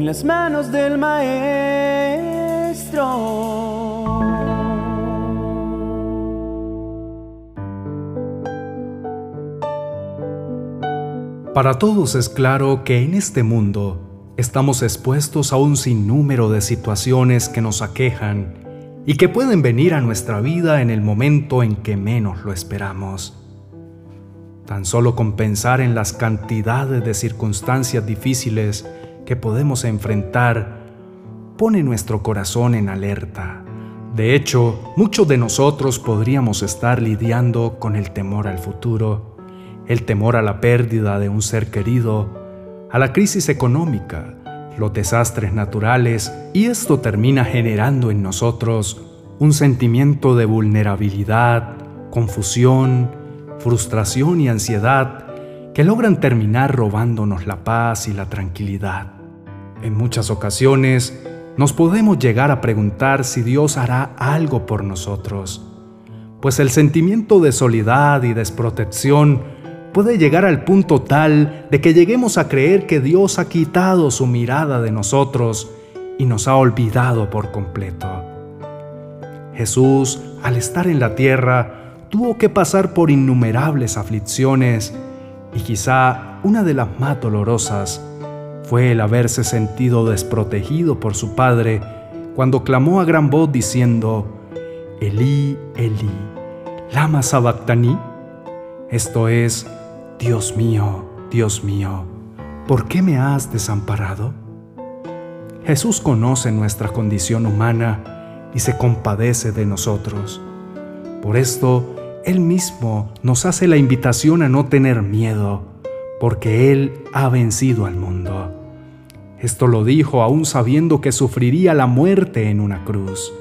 en las manos del Maestro. Para todos es claro que en este mundo estamos expuestos a un sinnúmero de situaciones que nos aquejan y que pueden venir a nuestra vida en el momento en que menos lo esperamos. Tan solo con pensar en las cantidades de circunstancias difíciles que podemos enfrentar pone nuestro corazón en alerta. De hecho, muchos de nosotros podríamos estar lidiando con el temor al futuro, el temor a la pérdida de un ser querido, a la crisis económica, los desastres naturales, y esto termina generando en nosotros un sentimiento de vulnerabilidad, confusión, frustración y ansiedad que logran terminar robándonos la paz y la tranquilidad. En muchas ocasiones nos podemos llegar a preguntar si Dios hará algo por nosotros, pues el sentimiento de soledad y desprotección puede llegar al punto tal de que lleguemos a creer que Dios ha quitado su mirada de nosotros y nos ha olvidado por completo. Jesús, al estar en la tierra, tuvo que pasar por innumerables aflicciones y quizá una de las más dolorosas fue el haberse sentido desprotegido por su Padre cuando clamó a gran voz diciendo, Elí, Elí, lama sabactani, esto es, Dios mío, Dios mío, ¿por qué me has desamparado? Jesús conoce nuestra condición humana y se compadece de nosotros. Por esto, Él mismo nos hace la invitación a no tener miedo, porque Él ha vencido al mundo. Esto lo dijo aún sabiendo que sufriría la muerte en una cruz.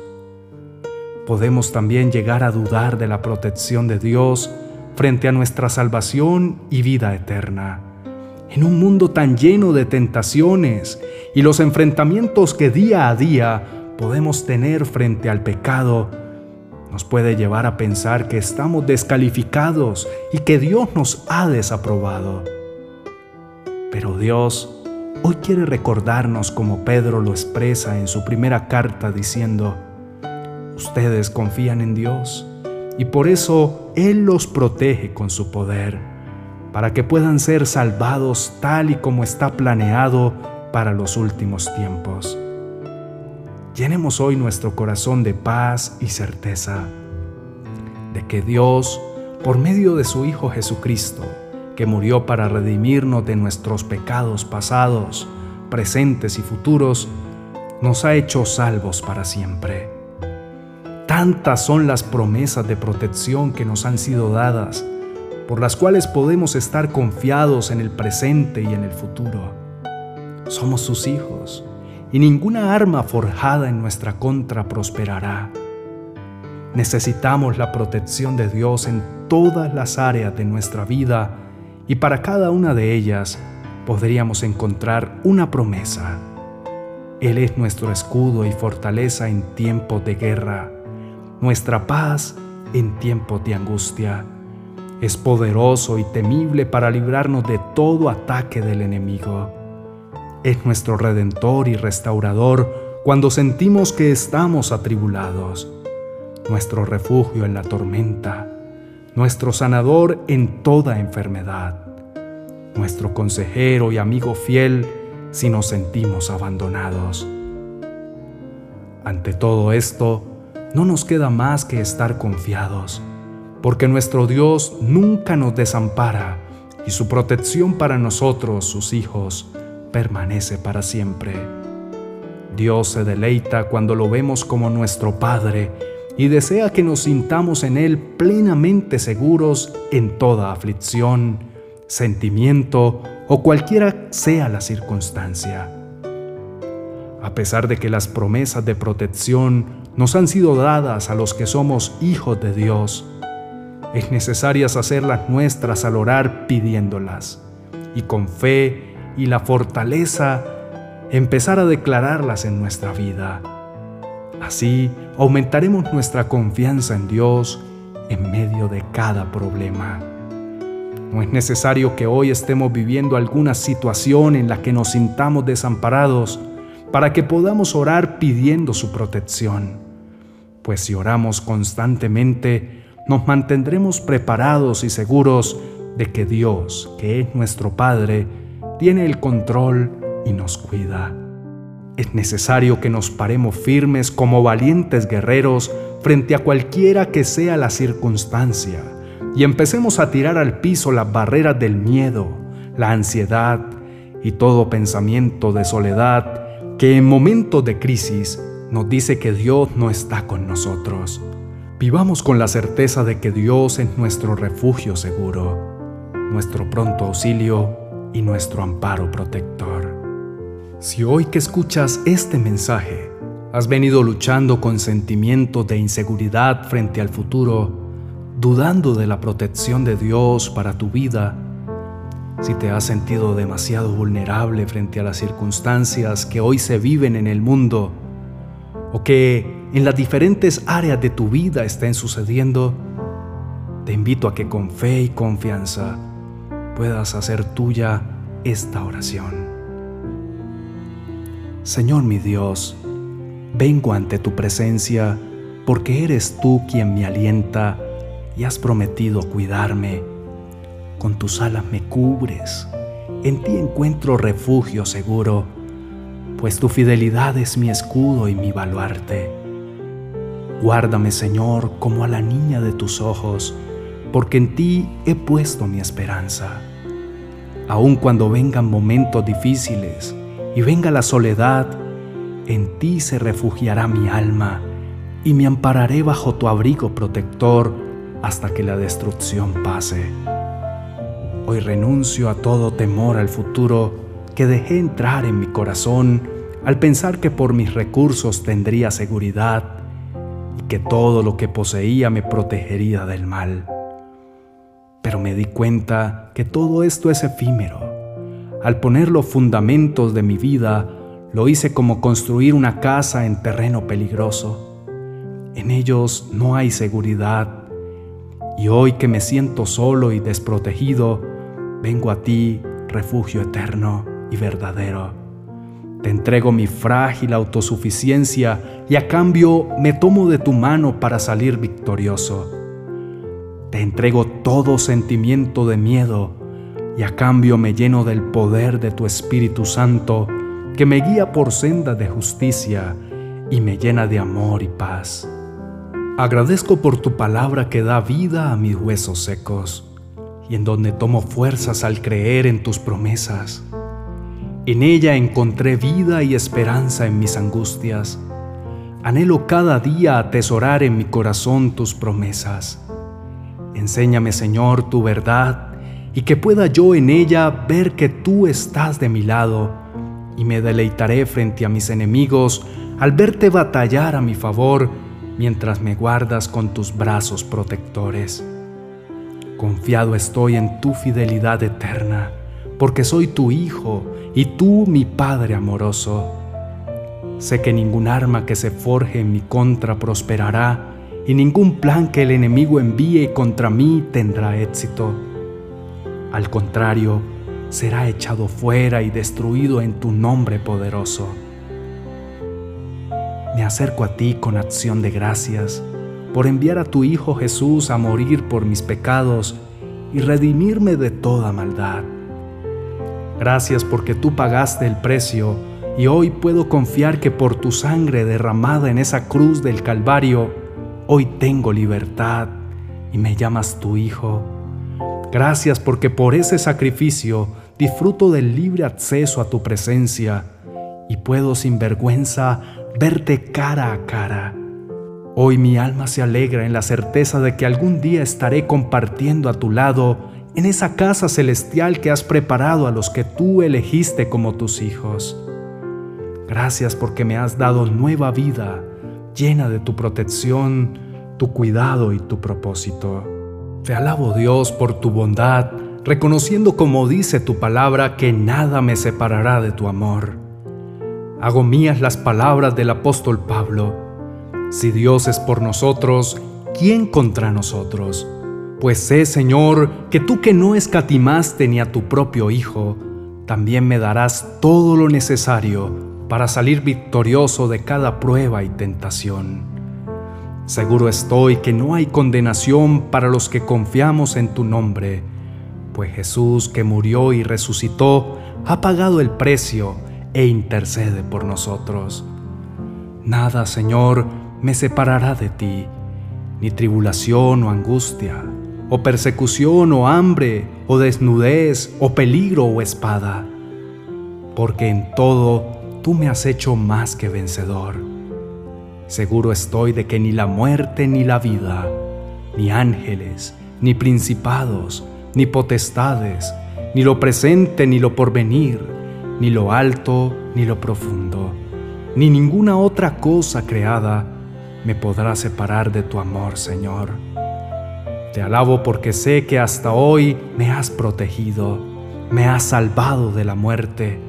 Podemos también llegar a dudar de la protección de Dios frente a nuestra salvación y vida eterna. En un mundo tan lleno de tentaciones y los enfrentamientos que día a día podemos tener frente al pecado, nos puede llevar a pensar que estamos descalificados y que Dios nos ha desaprobado. Pero Dios hoy quiere recordarnos como Pedro lo expresa en su primera carta diciendo, ustedes confían en Dios y por eso Él los protege con su poder, para que puedan ser salvados tal y como está planeado para los últimos tiempos. Llenemos hoy nuestro corazón de paz y certeza de que Dios, por medio de su Hijo Jesucristo, que murió para redimirnos de nuestros pecados pasados, presentes y futuros, nos ha hecho salvos para siempre. Tantas son las promesas de protección que nos han sido dadas, por las cuales podemos estar confiados en el presente y en el futuro. Somos sus hijos, y ninguna arma forjada en nuestra contra prosperará. Necesitamos la protección de Dios en todas las áreas de nuestra vida y para cada una de ellas podríamos encontrar una promesa. Él es nuestro escudo y fortaleza en tiempos de guerra nuestra paz en tiempos de angustia. Es poderoso y temible para librarnos de todo ataque del enemigo. Es nuestro redentor y restaurador cuando sentimos que estamos atribulados. Nuestro refugio en la tormenta. Nuestro sanador en toda enfermedad. Nuestro consejero y amigo fiel si nos sentimos abandonados. Ante todo esto, no nos queda más que estar confiados, porque nuestro Dios nunca nos desampara y su protección para nosotros, sus hijos, permanece para siempre. Dios se deleita cuando lo vemos como nuestro Padre y desea que nos sintamos en Él plenamente seguros en toda aflicción, sentimiento o cualquiera sea la circunstancia. A pesar de que las promesas de protección nos han sido dadas a los que somos hijos de Dios. Es necesario hacerlas nuestras al orar pidiéndolas y con fe y la fortaleza empezar a declararlas en nuestra vida. Así aumentaremos nuestra confianza en Dios en medio de cada problema. No es necesario que hoy estemos viviendo alguna situación en la que nos sintamos desamparados para que podamos orar pidiendo su protección. Pues si oramos constantemente, nos mantendremos preparados y seguros de que Dios, que es nuestro Padre, tiene el control y nos cuida. Es necesario que nos paremos firmes como valientes guerreros frente a cualquiera que sea la circunstancia y empecemos a tirar al piso las barreras del miedo, la ansiedad y todo pensamiento de soledad que en momentos de crisis nos dice que Dios no está con nosotros. Vivamos con la certeza de que Dios es nuestro refugio seguro, nuestro pronto auxilio y nuestro amparo protector. Si hoy que escuchas este mensaje has venido luchando con sentimientos de inseguridad frente al futuro, dudando de la protección de Dios para tu vida, si te has sentido demasiado vulnerable frente a las circunstancias que hoy se viven en el mundo, o que en las diferentes áreas de tu vida estén sucediendo, te invito a que con fe y confianza puedas hacer tuya esta oración. Señor mi Dios, vengo ante tu presencia porque eres tú quien me alienta y has prometido cuidarme. Con tus alas me cubres, en ti encuentro refugio seguro, pues tu fidelidad es mi escudo y mi baluarte. Guárdame, Señor, como a la niña de tus ojos, porque en ti he puesto mi esperanza. Aun cuando vengan momentos difíciles, y venga la soledad, en ti se refugiará mi alma y me ampararé bajo tu abrigo protector hasta que la destrucción pase. Hoy renuncio a todo temor al futuro que dejé entrar en mi corazón al pensar que por mis recursos tendría seguridad y que todo lo que poseía me protegería del mal. Pero me di cuenta que todo esto es efímero al poner los fundamentos de mi vida, lo hice como construir una casa en terreno peligroso. En ellos no hay seguridad. Y hoy que me siento solo y desprotegido, vengo a ti, refugio eterno y verdadero. Te entrego mi frágil autosuficiencia y a cambio me tomo de tu mano para salir victorioso. Te entrego todo sentimiento de miedo y a cambio me lleno del poder de tu Espíritu Santo que me guía por senda de justicia y me llena de amor y paz. Agradezco por tu palabra que da vida a mis huesos secos y en donde tomo fuerzas al creer en tus promesas. En ella encontré vida y esperanza en mis angustias. Anhelo cada día atesorar en mi corazón tus promesas. Enséñame, Señor, tu verdad y que pueda yo en ella ver que tú estás de mi lado, y me deleitaré frente a mis enemigos al verte batallar a mi favor mientras me guardas con tus brazos protectores. Confiado estoy en tu fidelidad eterna, porque soy tu Hijo y tú mi Padre amoroso. Sé que ningún arma que se forje en mi contra prosperará, y ningún plan que el enemigo envíe contra mí tendrá éxito al contrario, será echado fuera y destruido en tu nombre poderoso. Me acerco a ti con acción de gracias por enviar a tu Hijo Jesús a morir por mis pecados y redimirme de toda maldad. Gracias porque tú pagaste el precio y hoy puedo confiar que por tu sangre derramada en esa cruz del Calvario, hoy tengo libertad y me llamas tu Hijo Gracias porque por ese sacrificio disfruto del libre acceso a tu presencia y puedo sin vergüenza verte cara a cara. Hoy mi alma se alegra en la certeza de que algún día estaré compartiendo a tu lado en esa casa celestial que has preparado a los que tú elegiste como tus hijos. Gracias porque me has dado nueva vida, llena de tu protección, tu cuidado y tu propósito. Te alabo Dios por tu bondad, reconociendo como dice tu palabra que nada me separará de tu amor. Hago mías las palabras del apóstol Pablo. Si Dios es por nosotros, ¿quién contra nosotros? Pues sé, Señor, que tú que no escatimaste ni a tu propio Hijo, también me darás todo lo necesario para salir victorioso de cada prueba y tentación. Seguro estoy que no hay condenación para los que confiamos en tu nombre, pues Jesús que murió y resucitó ha pagado el precio e intercede por nosotros. Nada, Señor, me separará de ti, ni tribulación o angustia, o persecución o hambre, o desnudez, o peligro o espada, porque en todo tú me has hecho más que vencedor. Seguro estoy de que ni la muerte ni la vida, ni ángeles, ni principados, ni potestades, ni lo presente ni lo porvenir, ni lo alto ni lo profundo, ni ninguna otra cosa creada me podrá separar de tu amor, Señor. Te alabo porque sé que hasta hoy me has protegido, me has salvado de la muerte,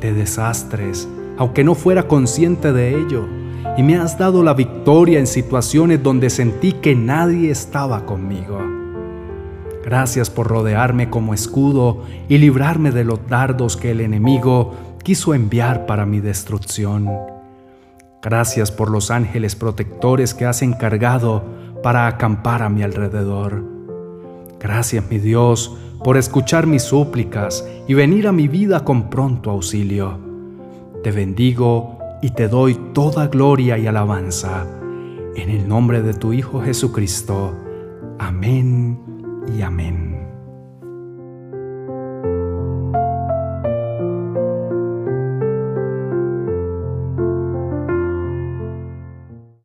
de desastres, aunque no fuera consciente de ello, y me has dado la victoria en situaciones donde sentí que nadie estaba conmigo. Gracias por rodearme como escudo y librarme de los dardos que el enemigo quiso enviar para mi destrucción. Gracias por los ángeles protectores que has encargado para acampar a mi alrededor. Gracias, mi Dios, por escuchar mis súplicas y venir a mi vida con pronto auxilio. Te bendigo y te doy toda gloria y alabanza. En el nombre de tu Hijo Jesucristo. Amén y amén.